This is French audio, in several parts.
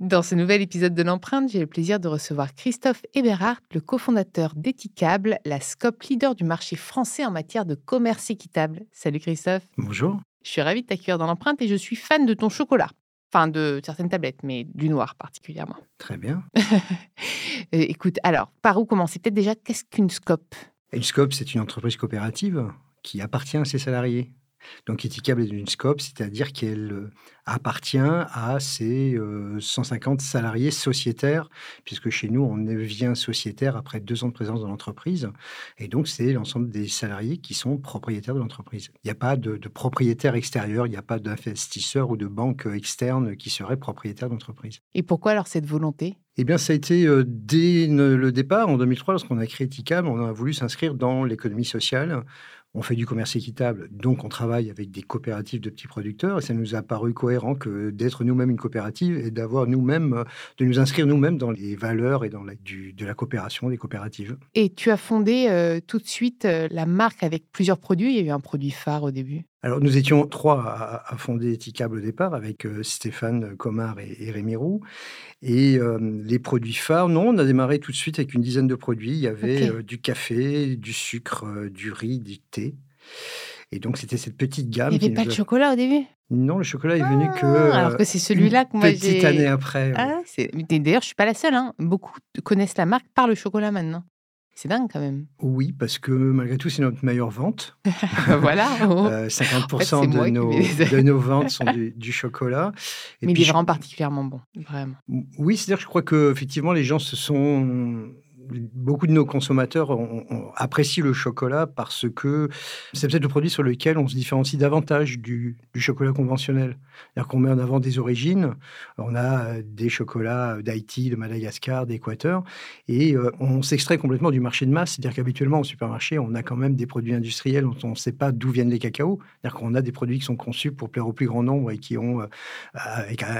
Dans ce nouvel épisode de l'empreinte, j'ai le plaisir de recevoir Christophe Eberhardt, le cofondateur d'Ethicable, la scope leader du marché français en matière de commerce équitable. Salut Christophe. Bonjour. Je suis ravie de t'accueillir dans l'empreinte et je suis fan de ton chocolat. Enfin, de certaines tablettes, mais du noir particulièrement. Très bien. Euh, écoute, alors, par où commencer? Peut-être déjà, qu'est-ce qu'une scope? Une scope, c'est une entreprise coopérative qui appartient à ses salariés. Donc, Ethicable est une scope, c'est-à-dire qu'elle euh, appartient à ces 150 salariés sociétaires, puisque chez nous, on devient sociétaire après deux ans de présence dans l'entreprise. Et donc, c'est l'ensemble des salariés qui sont propriétaires de l'entreprise. Il n'y a pas de, de propriétaire extérieur, il n'y a pas d'investisseur ou de banque externe qui serait propriétaire d'entreprise. Et pourquoi alors cette volonté? Eh bien, ça a été dès le départ, en 2003, lorsqu'on a créé Ticable, on a voulu s'inscrire dans l'économie sociale. On fait du commerce équitable, donc on travaille avec des coopératives de petits producteurs, et ça nous a paru cohérent que d'être nous-mêmes une coopérative et d'avoir nous-mêmes, de nous inscrire nous-mêmes dans les valeurs et dans la, de la coopération des coopératives. Et tu as fondé tout de suite la marque avec plusieurs produits. Il y a eu un produit phare au début. Alors, nous étions trois à, fonder Ethicable au départ, avec Stéphane Comard et, Rémi Roux. Et les produits phares, non, on a démarré tout de suite avec une dizaine de produits. Il y avait du café, du sucre, du riz, du thé. Et donc, c'était cette petite gamme. Il n'y avait pas de chocolat au début? Non, le chocolat est venu que. Ah, alors que c'est celui-là que moi. Petite année après. Ah, D'ailleurs, je ne suis pas la seule. Hein. Beaucoup connaissent la marque par le chocolat maintenant. C'est dingue quand même. Oui, parce que malgré tout, c'est notre meilleure vente. voilà. 50% de, nos, de, nos, ventes sont du, chocolat. Et Mais il est vraiment particulièrement bon, vraiment. Oui, c'est-à-dire que je crois que effectivement, les gens se sont beaucoup de nos consommateurs apprécient le chocolat parce que c'est peut-être le produit sur lequel on se différencie davantage du, chocolat conventionnel. C'est-à-dire qu'on met en avant des origines. On a des chocolats d'Haïti, de Madagascar, d'Équateur, et euh, on s'extrait complètement du marché de masse. C'est-à-dire qu'habituellement, au supermarché, on a quand même des produits industriels dont on ne sait pas d'où viennent les cacaos. C'est-à-dire qu'on a des produits qui sont conçus pour plaire au plus grand nombre et qui ont, euh,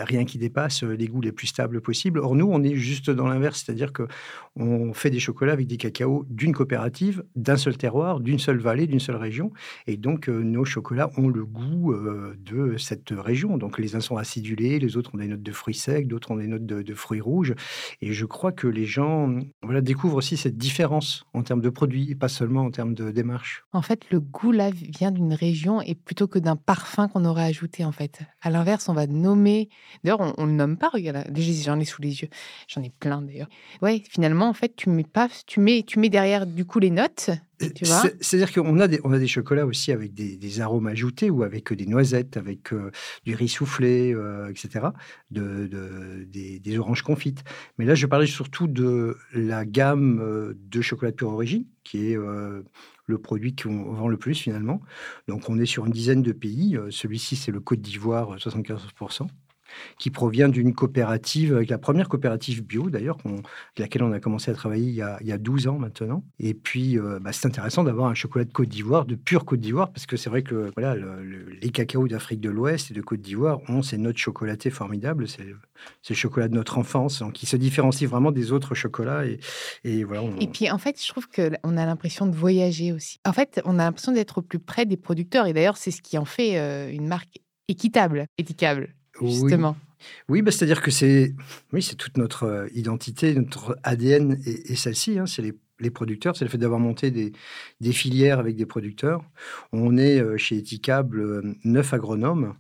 rien qui dépasse, les goûts les plus stables possibles. Or, nous, on est juste dans l'inverse. C'est-à-dire qu'on fait des chocolats avec des cacaos d'une coopérative, d'un seul terroir, d'une seule vallée, d'une seule région. Et donc, euh, nos chocolats ont le goût euh, de cette région. Donc, les uns sont acidulés, les autres ont des notes de fruits secs, d'autres ont des notes de, fruits rouges. Et je crois que les gens voilà, découvrent aussi cette différence en termes de produits et pas seulement en termes de démarche. En fait, le goût, là, vient d'une région et plutôt que d'un parfum qu'on aurait ajouté, en fait. À l'inverse, on va nommer... D'ailleurs, on ne nomme pas, regarde, j'en ai sous les yeux. J'en ai plein, d'ailleurs. Ouais, finalement, en fait, tu mets pas, tu mets, tu mets derrière du coup les notes. C'est-à-dire qu'on a des, on a des chocolats aussi avec des, arômes ajoutés ou avec des noisettes, avec euh, du riz soufflé, euh, etc., de, des, oranges confites. Mais là, je parlais surtout de la gamme euh, de chocolat de pure origine, qui est le produit qu'on vend le plus finalement. Donc, on est sur une dizaine de pays. Celui-ci, c'est le Côte d'Ivoire, 75%. Qui provient d'une coopérative, avec la première coopérative bio d'ailleurs, avec laquelle on a commencé à travailler il y a, il y a 12 ans maintenant. Et puis, euh, bah, c'est intéressant d'avoir un chocolat de Côte d'Ivoire, de pure Côte d'Ivoire, parce que c'est vrai que les cacaos d'Afrique de l'Ouest et de Côte d'Ivoire ont ces notes chocolatées formidables. C'est le chocolat de notre enfance, qui se différencie vraiment des autres chocolats. Et, et, voilà, et puis, en fait, je trouve qu'on a l'impression de voyager aussi. En fait, on a l'impression d'être au plus près des producteurs. Et d'ailleurs, c'est ce qui en fait euh, une marque équitable, étiquable justement. Oui, bah, c'est-à-dire que c'est oui, c'est toute notre euh, identité, notre ADN et, celle-ci, hein, c'est les, producteurs, c'est le fait d'avoir monté des, des, filières avec des producteurs. On est euh, chez Eticable euh, neuf agronomes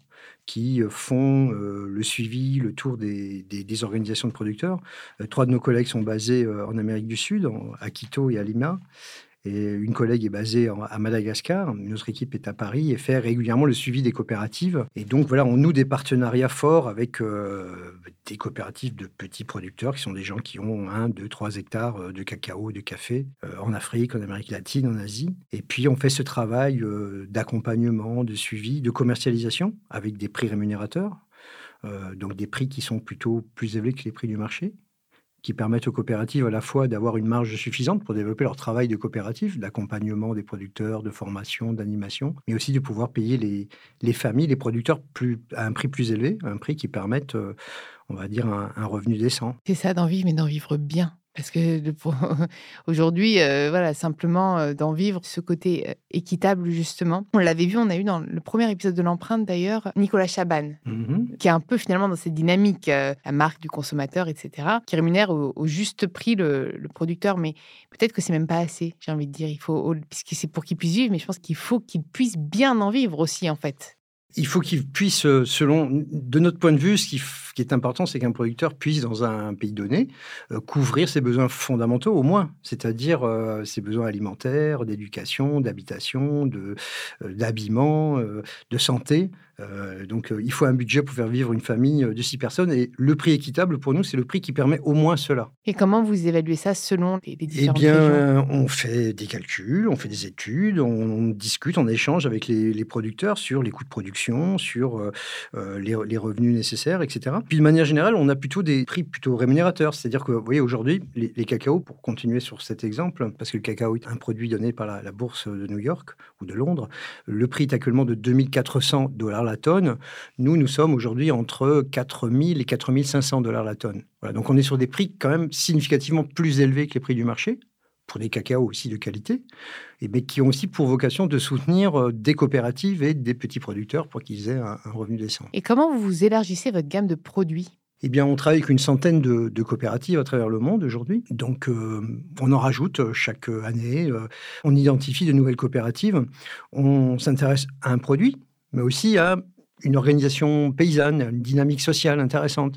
qui font le suivi, le tour des, des, organisations de producteurs. trois de nos collègues sont basés en Amérique du Sud, à Quito et à Lima. Et une collègue est basée à Madagascar, une autre équipe est à Paris et fait régulièrement le suivi des coopératives. Et donc voilà, on noue des partenariats forts avec euh, des coopératives de petits producteurs qui sont des gens qui ont 1, 2, 3 hectares euh, de cacao, de café euh, en Afrique, en Amérique latine, en Asie. Et puis on fait ce travail d'accompagnement, de suivi, de commercialisation avec des prix rémunérateurs. donc des prix qui sont plutôt plus élevés que les prix du marché qui permettent aux coopératives à la fois d'avoir une marge suffisante pour développer leur travail de coopérative, d'accompagnement des producteurs, de formation, d'animation, mais aussi de pouvoir payer les, les familles, les producteurs à un prix plus élevé, un prix qui permette, euh, on va dire, un revenu décent. C'est ça d'en vivre, mais d'en vivre bien. Parce que aujourd'hui, euh, voilà, simplement euh, d'en vivre ce côté euh, équitable, justement. On l'avait vu, on a eu dans le premier épisode de l'empreinte, d'ailleurs, Nicolas Chaban, mmh qui est un peu finalement dans cette dynamique, la marque du consommateur, etc., qui rémunère au, juste prix le, producteur. Mais peut-être que c'est même pas assez, j'ai envie de dire. Il faut, puisque c'est pour qu'il puisse vivre, mais je pense qu'il faut qu'il puisse bien en vivre aussi, en fait. Il faut qu'il puisse, euh, selon, de notre point de vue, ce qui, est important, c'est qu'un producteur puisse, dans un pays donné, euh, couvrir ses besoins fondamentaux au moins, c'est-à-dire euh, ses besoins alimentaires, d'éducation, d'habitation, d'habillement, de santé. Euh, donc, euh, il faut un budget pour faire vivre une famille euh, de six personnes. Et le prix équitable, pour nous, c'est le prix qui permet au moins cela. Et comment vous évaluez ça selon les, différentes Eh bien, on fait des calculs, on fait des études, on, discute, on échange avec les, producteurs sur les coûts de production, sur les, revenus nécessaires, etc. Puis, de manière générale, on a plutôt des prix plutôt rémunérateurs. C'est-à-dire que, vous voyez, aujourd'hui, les, les cacaos, pour continuer sur cet exemple, parce que le cacao est un produit donné par la, la bourse de New York ou de Londres, le prix est actuellement de 2400 dollars la tonne. Nous, nous sommes aujourd'hui entre 4 000 et 4 500 dollars la tonne. Voilà, donc on est sur des prix quand même significativement plus élevés que les prix du marché, pour des cacao aussi de qualité, et, mais qui ont aussi pour vocation de soutenir euh, des coopératives et des petits producteurs pour qu'ils aient un, revenu décent. Et comment vous élargissez votre gamme de produits? Eh bien, on travaille avec une centaine de, coopératives à travers le monde aujourd'hui. Donc, euh, on en rajoute euh, chaque année. on identifie de nouvelles coopératives. On s'intéresse à un produit mais aussi à une organisation paysanne, une dynamique sociale intéressante.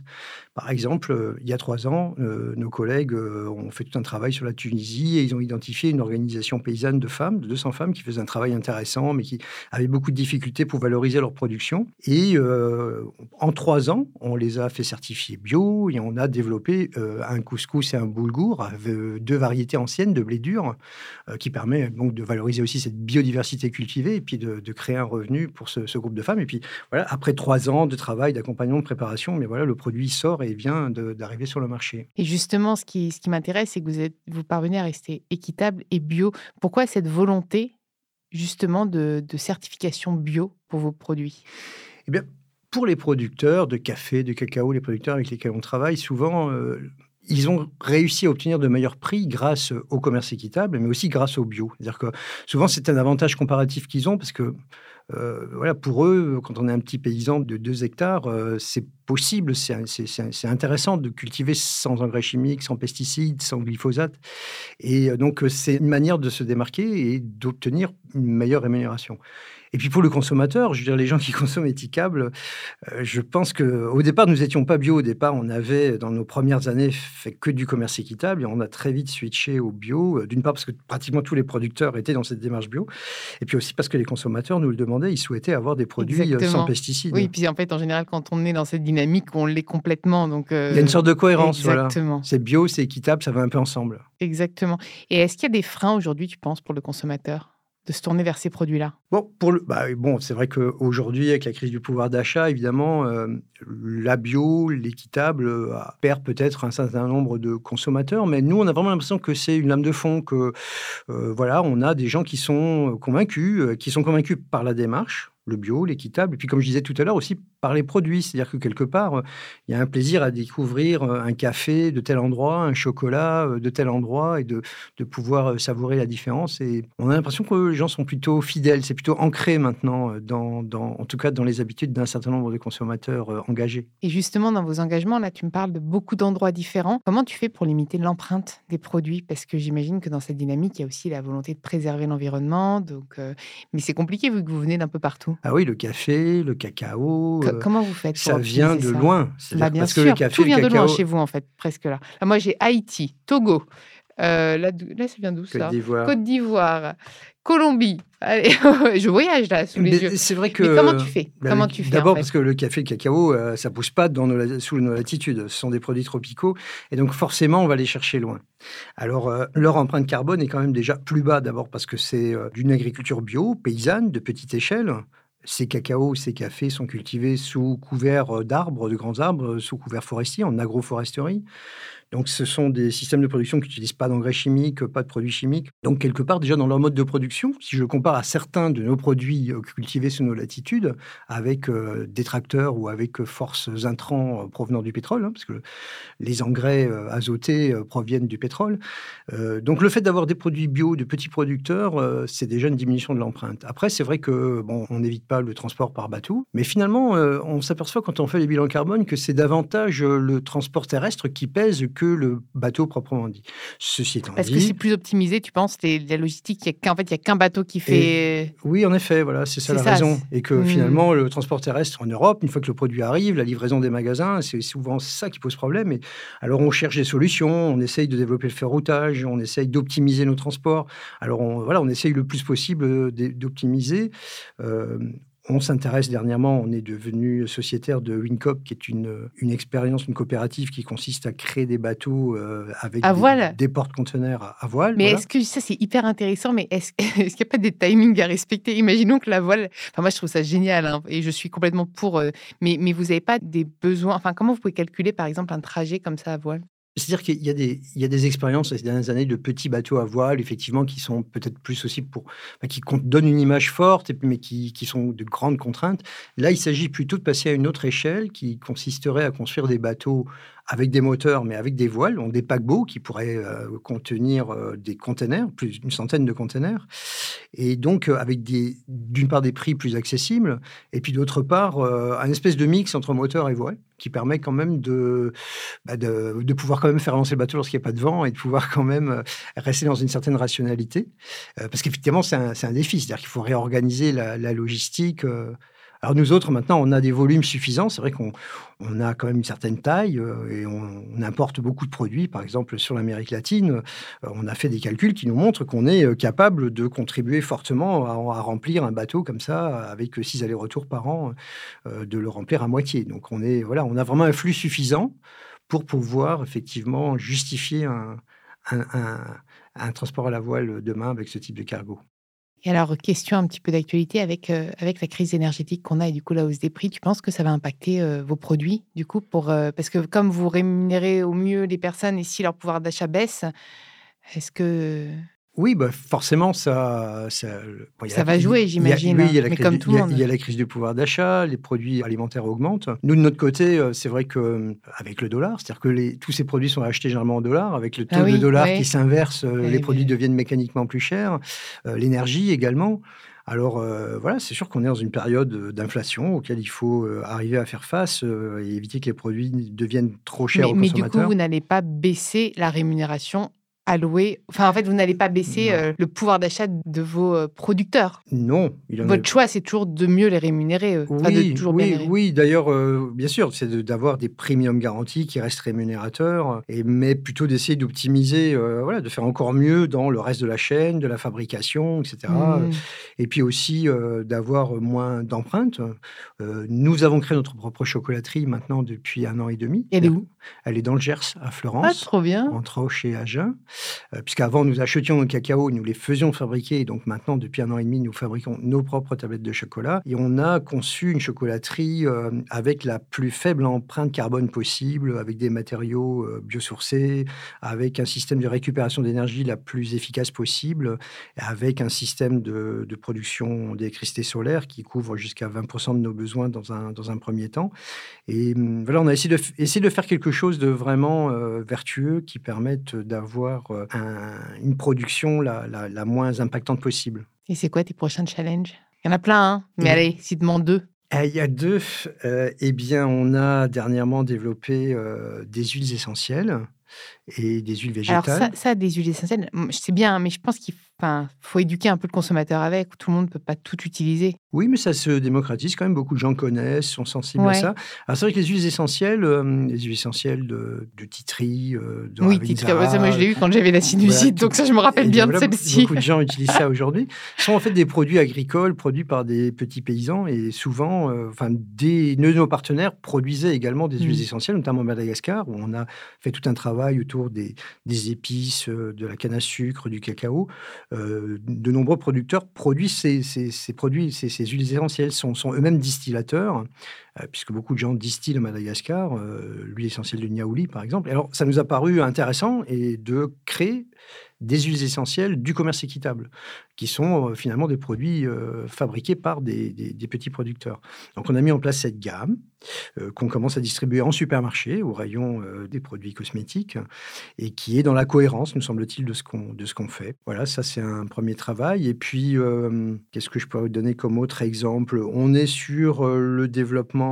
Par exemple, euh, il y a trois ans, euh, nos collègues euh, ont fait tout un travail sur la Tunisie et ils ont identifié une organisation paysanne de femmes, de 200 femmes, qui faisaient un travail intéressant, mais qui avaient beaucoup de difficultés pour valoriser leur production. Et en trois ans, on les a fait certifier bio et on a développé un couscous et un boulgour, deux variétés anciennes de blé dur, qui permet donc de valoriser aussi cette biodiversité cultivée et puis de, créer un revenu pour ce, ce, groupe de femmes. Et puis voilà, après trois ans de travail, d'accompagnement, de préparation, mais voilà, le produit sort et vient d'arriver sur le marché. Et justement, ce qui, ce qui m'intéresse, c'est que vous, êtes, vous parvenez à rester équitable et bio. Pourquoi cette volonté justement de, certification bio pour vos produits? Eh bien, pour les producteurs de café, de cacao, les producteurs avec lesquels on travaille, souvent, euh, ils ont réussi à obtenir de meilleurs prix grâce au commerce équitable, mais aussi grâce au bio. C'est-à-dire que souvent, c'est un avantage comparatif qu'ils ont parce que euh, voilà, pour eux, quand on est un petit paysan de 2 hectares, euh, c'est possible, c'est intéressant de cultiver sans engrais chimiques, sans pesticides, sans glyphosate. Et euh, donc, c'est une manière de se démarquer et d'obtenir une meilleure rémunération. Et puis pour le consommateur, je veux dire, les gens qui consomment étiquable, euh, je pense qu'au départ, nous n'étions pas bio. Au départ, on avait, dans nos premières années, fait que du commerce équitable et on a très vite switché au bio. Euh, d'une part, parce que pratiquement tous les producteurs étaient dans cette démarche bio. Et puis aussi parce que les consommateurs nous le demandaient, ils souhaitaient avoir des produits euh, sans pesticides. Oui, puis en fait, en général, quand on est dans cette dynamique, on l'est complètement. Donc, Il y a une sorte de cohérence. Exactement. C'est bio, c'est équitable, ça va un peu ensemble. Exactement. Et est-ce qu'il y a des freins aujourd'hui, tu penses, pour le consommateur? De se tourner vers ces produits-là? Bon, pour le, bah, bon c'est vrai qu'aujourd'hui, avec la crise du pouvoir d'achat, évidemment, euh, la bio, l'équitable euh, perd peut-être un certain nombre de consommateurs, mais nous, on a vraiment l'impression que c'est une lame de fond, que euh, voilà, on a des gens qui sont convaincus, qui sont convaincus par la démarche, le bio, l'équitable, et puis comme je disais tout à l'heure aussi par les produits, c'est-à-dire que quelque part, euh, il y a un plaisir à découvrir euh, un café de tel endroit, un chocolat euh, de tel endroit, et de, de pouvoir savourer la différence. Et on a l'impression que les gens sont plutôt fidèles, c'est plutôt ancré maintenant, dans, dans, en tout cas dans les habitudes d'un certain nombre de consommateurs engagés. Et justement, dans vos engagements, là, tu me parles de beaucoup d'endroits différents. Comment tu fais pour limiter l'empreinte des produits? Parce que j'imagine que dans cette dynamique, il y a aussi la volonté de préserver l'environnement. Donc, mais c'est compliqué vu que vous venez d'un peu partout. Ah oui, le café, le cacao. Euh, comment vous faites Ça vient de loin. Bah, bien parce sûr, que le café, tout vient de loin chez vous en fait, presque là. moi j'ai Haïti, Togo. Euh, là, là, ça vient d'où ça? Côte d'Ivoire. Colombie. Allez, je voyage là sous les yeux. C'est vrai que. Mais comment tu fais? bah, Comment tu fais D'abord parce que le café, le cacao, euh, ça pousse pas dans nos, sous nos latitudes. Ce sont des produits tropicaux et donc forcément on va les chercher loin. Alors euh, leur empreinte carbone est quand même déjà plus bas d'abord parce que c'est euh, d'une agriculture bio, paysanne, de petite échelle. Ces cacaos, ces cafés sont cultivés sous couvert d'arbres, de grands arbres, sous couvert forestier, en agroforesterie. Donc, ce sont des systèmes de production qui n'utilisent pas d'engrais chimiques, pas de produits chimiques. Donc, quelque part, déjà dans leur mode de production, si je compare à certains de nos produits euh, cultivés sous nos latitudes, avec euh, des tracteurs ou avec euh, forces intrants provenant du pétrole, hein, parce que les engrais azotés proviennent du pétrole. donc, le fait d'avoir des produits bio de petits producteurs, c'est déjà une diminution de l'empreinte. Après, c'est vrai que bon, on n'évite pas le transport par bateau, mais finalement, on s'aperçoit quand on fait les bilans carbone que c'est davantage le transport terrestre qui pèse que le bateau proprement dit. Ceci étant Parce que c'est plus optimisé, tu penses, la logistique, il qu'en fait, il n'y a qu'un bateau qui fait... oui, en effet, voilà, c'est ça la raison. Et que mmh. finalement, le transport terrestre en Europe, une fois que le produit arrive, la livraison des magasins, c'est souvent ça qui pose problème. Et alors, on cherche des solutions, on essaye de développer le ferroutage, on essaye d'optimiser nos transports. Alors, on, voilà, on essaye le plus possible d'optimiser. Euh, on s'intéresse dernièrement, on est devenu sociétaire de Wincop, qui est une, une expérience, une coopérative qui consiste à créer des bateaux euh, avec des, porte-conteneurs à, voile. Mais est-ce que ça, c'est hyper intéressant, mais est-ce qu'il n'y a pas des timings à respecter? Imaginons que la voile. Enfin, moi, je trouve ça génial hein, et je suis complètement pour. Euh, mais, mais vous n'avez pas des besoins. Enfin, comment vous pouvez calculer, par exemple, un trajet comme ça à voile? C'est-à-dire qu'il y a des, expériences ces dernières années de petits bateaux à voile, effectivement, qui sont peut-être plus aussi pour, qui donnent une image forte, mais qui, qui, sont de grandes contraintes. Là, il s'agit plutôt de passer à une autre échelle qui consisterait à construire des bateaux avec des moteurs, mais avec des voiles, donc des paquebots qui pourraient euh, contenir euh, des containers, plus une centaine de containers, et donc euh, avec d'une part des prix plus accessibles, et puis d'autre part un espèce de mix entre moteur et voile qui permet quand même de, bah, de, de, pouvoir quand même faire avancer le bateau lorsqu'il n'y a pas de vent et de pouvoir quand même rester dans une certaine rationalité. parce qu'effectivement, c'est un, un, défi, c'est-à-dire qu'il faut réorganiser la, la logistique alors nous autres, maintenant, on a des volumes suffisants. C'est vrai qu'on on a quand même une certaine taille euh, et on, importe beaucoup de produits. Par exemple, sur l'Amérique latine, euh, on a fait des calculs qui nous montrent qu'on est euh, capable de contribuer fortement à, remplir un bateau comme ça, avec six allers-retours par an, de le remplir à moitié. Donc on, est, voilà, on a vraiment un flux suffisant pour pouvoir effectivement justifier un, un transport à la voile demain avec ce type de cargo. Et alors, question un petit peu d'actualité avec, euh, avec la crise énergétique qu'on a et du coup la hausse des prix, tu penses que ça va impacter euh, vos produits du coup pour, euh, Parce que comme vous rémunérez au mieux les personnes et si leur pouvoir d'achat baisse, est-ce que oui, bah forcément, ça. Ça, ça va jouer, j'imagine. Oui, il y, a la crise, comme il y a la crise du pouvoir d'achat, les produits alimentaires augmentent. Nous, de notre côté, euh, c'est vrai qu'avec le dollar, c'est-à-dire que les, tous ces produits sont achetés généralement en dollars, avec le taux ah de dollar qui s'inverse, euh, les produits deviennent mécaniquement plus chers, euh, l'énergie également. Alors voilà, c'est sûr qu'on est dans une période d'inflation auquel il faut arriver à faire face et éviter que les produits deviennent trop chers aux consommateurs. Mais du coup, vous n'allez pas baisser la rémunération allouer. Enfin, en fait, vous n'allez pas baisser euh, le pouvoir d'achat de vos euh, producteurs. Non. Votre choix, c'est toujours de mieux les rémunérer. Oui, oui, oui. D'ailleurs, euh, bien sûr, c'est d'avoir des premiums garantis qui restent rémunérateurs, et, mais plutôt d'essayer d'optimiser, voilà, de faire encore mieux dans le reste de la chaîne, de la fabrication, etc. Mmh. Et puis aussi d'avoir moins d'empreintes. nous avons créé notre propre chocolaterie maintenant depuis un an et demi. Elle est où? Elle est dans le Gers, à Florence. Ah, trop bien. Entre Auch et Agen. Euh, puisqu'avant nous achetions nos cacao, nous les faisions fabriquer, et donc maintenant depuis un an et demi nous fabriquons nos propres tablettes de chocolat, et on a conçu une chocolaterie euh, avec la plus faible empreinte carbone possible, avec des matériaux euh, biosourcés, avec un système de récupération d'énergie la plus efficace possible, avec un système de, de production d'électricité solaire qui couvre jusqu'à 20% de nos besoins dans un, dans un premier temps. Et hum, voilà, on a essayé de, essayé de faire quelque chose de vraiment vertueux qui permette d'avoir euh, une production la, la, la, moins impactante possible. Et c'est quoi tes prochains challenges? Il y en a plein, hein mais mmh. allez, si demande deux. Eh, il y a deux. Euh, eh bien, on a dernièrement développé euh, des huiles essentielles et des huiles végétales. Alors ça, ça des huiles essentielles, c'est bien, mais je pense qu'il faut éduquer un peu le consommateur avec. Tout le monde ne peut pas tout utiliser. Oui, mais ça se démocratise quand même. Beaucoup de gens connaissent, sont sensibles à ça. Alors c'est vrai que les huiles essentielles, euh, les huiles essentielles de, de titri, euh, de oui, titri. Ça, moi, je l'ai eu quand j'avais la sinusite, donc ça, je me rappelle bien de celle-ci. Beaucoup de gens utilisent ça aujourd'hui. Ce sont en fait des produits agricoles produits par des petits paysans et souvent, euh, enfin, des de nos partenaires produisaient également des huiles mmh. essentielles, notamment à Madagascar, où on a fait tout un travail autour des, épices, de la canne à sucre, du cacao. Euh, de nombreux producteurs produisent ces, produits, ces, huiles essentielles, sont, eux-mêmes distillateurs, euh, puisque beaucoup de gens distillent à Madagascar, euh, l'huile essentielle de Niaouli par exemple. alors, ça nous a paru intéressant et de créer des huiles essentielles du commerce équitable, qui sont euh, finalement des produits euh, fabriqués par des, petits producteurs. Donc on a mis en place cette gamme euh, qu'on commence à distribuer en supermarché, au rayon des produits cosmétiques, et qui est dans la cohérence, nous semble-t-il, de ce qu'on qu'on fait. Voilà, ça c'est un premier travail. Et puis, qu'est-ce que je pourrais vous donner comme autre exemple? On est sur le développement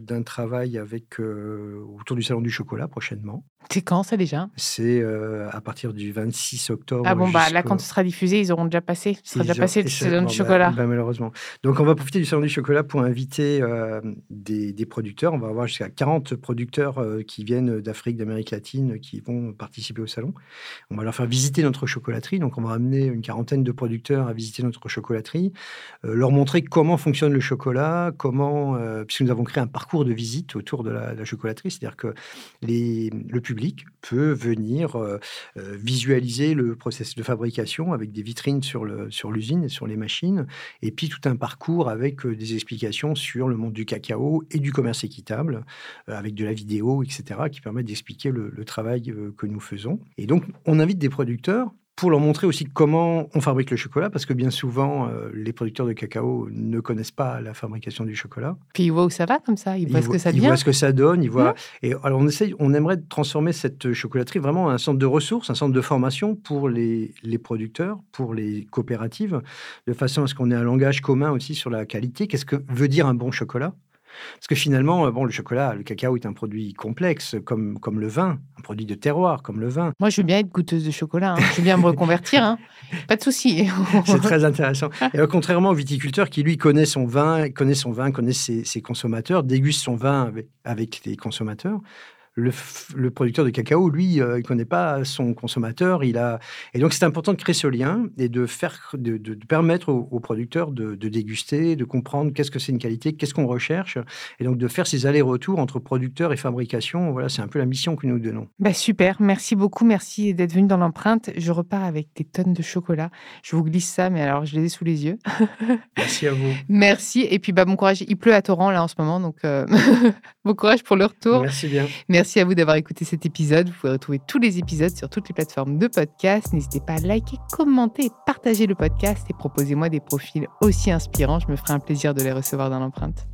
d'un travail avec autour du salon du chocolat prochainement. C'est quand ça déjà? C'est à partir du 26 octobre. Ah bon, bah là, quand ce sera diffusé, ils auront déjà passé. Ce sera déjà passé le salon du chocolat. Bah, malheureusement. Donc, on va profiter du salon du chocolat pour inviter euh, des, des, producteurs. On va avoir jusqu'à 40 producteurs euh, qui viennent d'Afrique, d'Amérique latine, qui vont participer au salon. On va leur faire visiter notre chocolaterie. Donc, on va amener une quarantaine de producteurs à visiter notre chocolaterie, euh, leur montrer comment fonctionne le chocolat, comment, puisque nous avons créé un parcours de visite autour de la, la chocolaterie, c'est-à-dire que les, le public peut venir visualiser le processus de fabrication avec des vitrines sur l'usine et sur les machines, et puis tout un parcours avec des explications sur le monde du cacao et du commerce équitable, avec de la vidéo, etc., qui permettent d'expliquer le, le, travail que nous faisons. Et donc, on invite des producteurs pour leur montrer aussi comment on fabrique le chocolat, parce que bien souvent, euh, les producteurs de cacao ne connaissent pas la fabrication du chocolat. Puis ils voient où ça va comme ça, ils voient ce que ça devient. Ils voient ce que ça donne, ils voient. Et alors on essaye, on aimerait transformer cette chocolaterie vraiment en un centre de ressources, un centre de formation pour les, les producteurs, pour les coopératives, de façon à ce qu'on ait un langage commun aussi sur la qualité. Qu'est-ce que veut dire un bon chocolat? Parce que finalement, euh, bon, le chocolat, le cacao est un produit complexe, comme, comme le vin, un produit de terroir, comme le vin. Moi, je veux bien être goûteuse de chocolat. Hein. Je veux bien me reconvertir. Hein. Pas de souci. C'est très intéressant. Et euh, contrairement au viticulteur qui, lui, connaît son vin, connaît son vin, connaît ses, ses consommateurs, déguste son vin avec, avec les consommateurs, le, producteur de cacao, lui, euh, il ne connaît pas son consommateur. Il a... Et donc, c'est important de créer ce lien et de, faire, de, permettre aux, producteurs de, déguster, de comprendre qu'est-ce que c'est une qualité, qu'est-ce qu'on recherche. Et donc, de faire ces allers-retours entre producteurs et fabrication. Voilà, c'est un peu la mission que nous donnons. Bah super, merci beaucoup. Merci d'être venu dans l'empreinte. Je repars avec des tonnes de chocolat. Je vous glisse ça, mais alors, je les ai sous les yeux. merci à vous. Merci. Et puis, bah, bon courage. Il pleut à torrent, là, en ce moment. Donc, euh, bon courage pour le retour. Merci bien. Merci à vous d'avoir écouté cet épisode. Vous pouvez retrouver tous les épisodes sur toutes les plateformes de podcast. N'hésitez pas à liker, commenter partager le podcast et proposez-moi des profils aussi inspirants. Je me ferai un plaisir de les recevoir dans l'empreinte.